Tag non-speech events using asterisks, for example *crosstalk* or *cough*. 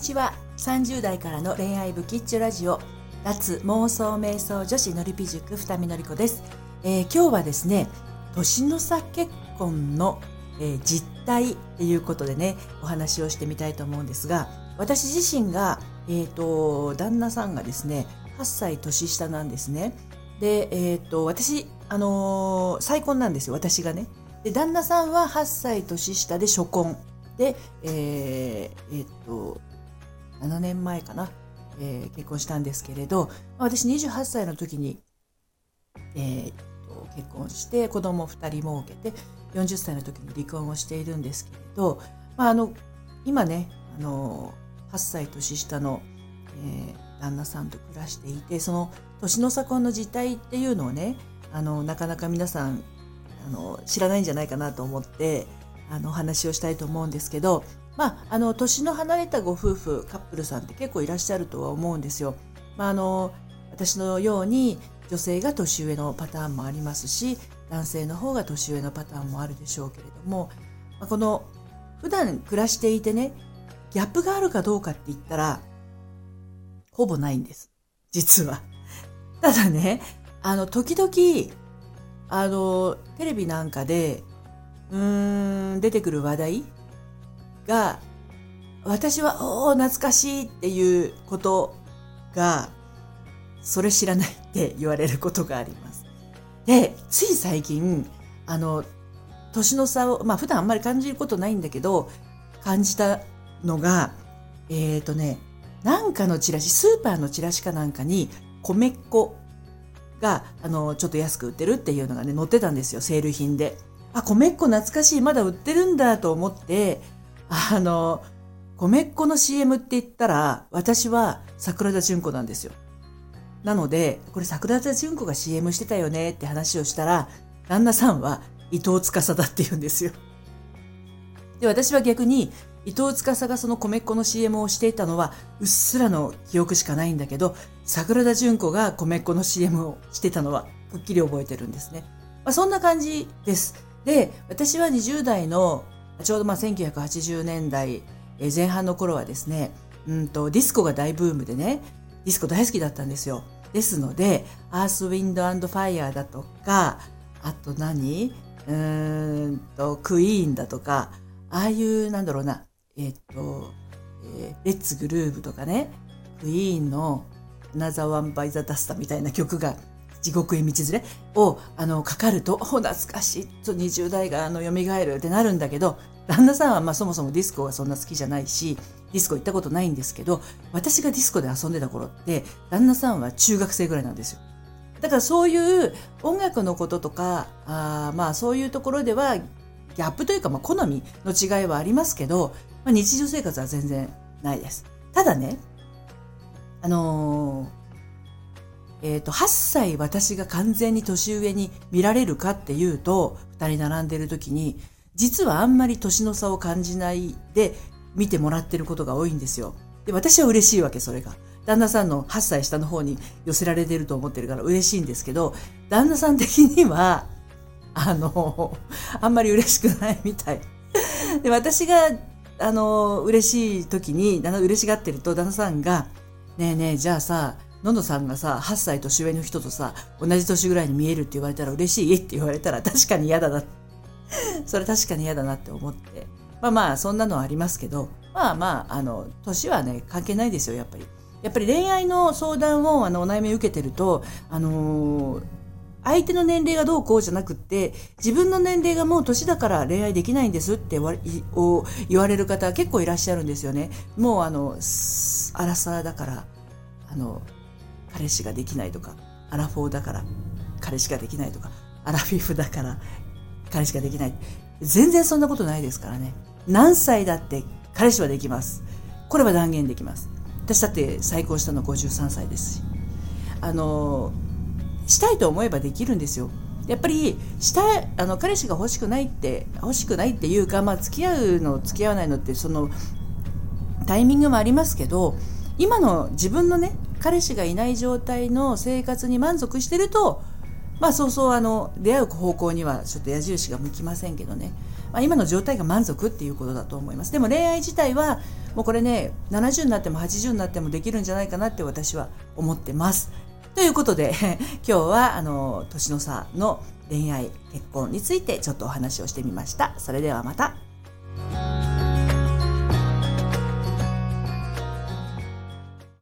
にちは。30代からの恋愛ブキッチョラジオ。脱妄想瞑想女子のりぴ塾二見のりこです、えー、今日はですね年の差結婚の、えー、実態っていうことでねお話をしてみたいと思うんですが私自身が、えーと、旦那さんがですね8歳年下なんですね。で、えーと、私、あのー、再婚なんですよ私がね。で旦那さんは8歳年下で初婚。で、えー、えー、っと、7年前かな、えー、結婚したんですけれど、私28歳の時に、えー、結婚して子供2人も受けて、40歳の時に離婚をしているんですけれど、まあ、あの今ねあの8歳年下の、えー、旦那さんと暮らしていてその年の差婚の実態っていうのをねあのなかなか皆さんあの知らないんじゃないかなと思ってあのお話をしたいと思うんですけど、まあ、あの年の離れたご夫婦カップルさんって結構いらっしゃるとは思うんですよ。まあ、あの私のように女性が年上のパターンもありますし男性の方が年上のパターンもあるでしょうけれども、まあ、この普段暮らしていてねギャップがあるかどうかって言ったらほぼないんです実は。*laughs* ただねあの時々あのテレビなんかでうーん出てくる話題が私はおお懐かしいっていうことがそれ知らないって言われることがあります。でつい最近あの年の差をまあ普段あんまり感じることないんだけど感じたのがえっ、ー、とねなんかのチラシスーパーのチラシかなんかに米っ粉があのちょっと安く売ってるっていうのがね載ってたんですよセール品で。あ、米っ子懐かしい、まだ売ってるんだと思って、あの、米っ子の CM って言ったら、私は桜田淳子なんですよ。なので、これ桜田淳子が CM してたよねって話をしたら、旦那さんは伊藤司だって言うんですよ。で、私は逆に、伊藤司がその米っ子の CM をしていたのは、うっすらの記憶しかないんだけど、桜田淳子が米っ子の CM をしてたのは、くっきり覚えてるんですね。まあ、そんな感じです。で、私は20代の、ちょうどまあ1980年代前半の頃はですね、うんと、ディスコが大ブームでね、ディスコ大好きだったんですよ。ですので、アース、ウィンドアンド、ファイヤーだとか、あと何？うーんと、クイーンだとか、ああいう、なんだろうな、えっ、と、えー、 Let's Groove とかね、クイーンの Another One Bites the Dust みたいな曲が地獄へ道連れをあのかかるとお *laughs* 懐かしいと20代があの蘇るってなるんだけど旦那さんはまあそもそもディスコがそんな好きじゃないしディスコ行ったことないんですけど私がディスコで遊んでた頃って旦那さんは中学生ぐらいなんですよ。だからそういう音楽のこととかあまあそういうところではギャップというかまあ好みの違いはありますけど、まあ、日常生活は全然ないです。ただねあのーえっ、ー、と、8歳私が完全に年上に見られるかっていうと、2人並んでる時に、実はあんまり年の差を感じないで見てもらってることが多いんですよ。で、私は嬉しいわけ、それが。旦那さんの8歳下の方に寄せられてると思ってるから嬉しいんですけど、旦那さん的には、あの、あんまり嬉しくないみたい。で、私が、あの、嬉しい時に、嬉しがってると、旦那さんが、ねえねえ、じゃあさ、ののさんがさ、8歳年上の人とさ、同じ年ぐらいに見えるって言われたら嬉しいって言われたら確かに嫌だな。*laughs* それ確かに嫌だなって思って。まあまあ、そんなのはありますけど、まあまあ、あの、年はね、関係ないですよ、やっぱり。やっぱり恋愛の相談を、あの、お悩み受けてると、あのー、相手の年齢がどうこうじゃなくって、自分の年齢がもう年だから恋愛できないんですって言われる方結構いらっしゃるんですよね。もうあの、アラサーだから、あの、彼氏ができないとかアラフォーだから彼氏ができないとかアラフィフだから彼氏ができない。全然そんなことないですからね。何歳だって彼氏はできます。これは断言できます。私だって再婚したの53歳ですし。あのしたいと思えばできるんですよ。やっぱりしたあの彼氏が欲しくないって欲しくないっていうか、まあ、付き合うの付き合わないのってそのタイミングもありますけど今の自分のね彼氏がいない状態の生活に満足してるとまあそうそうあの出会う方向にはちょっと矢印が向きませんけどね、まあ、今の状態が満足っていうことだと思います。でも恋愛自体はもうこれね70になっても80になってもできるんじゃないかなって私は思ってます。ということで *laughs* 今日はあの年の差の恋愛結婚についてちょっとお話をしてみました。それではまた。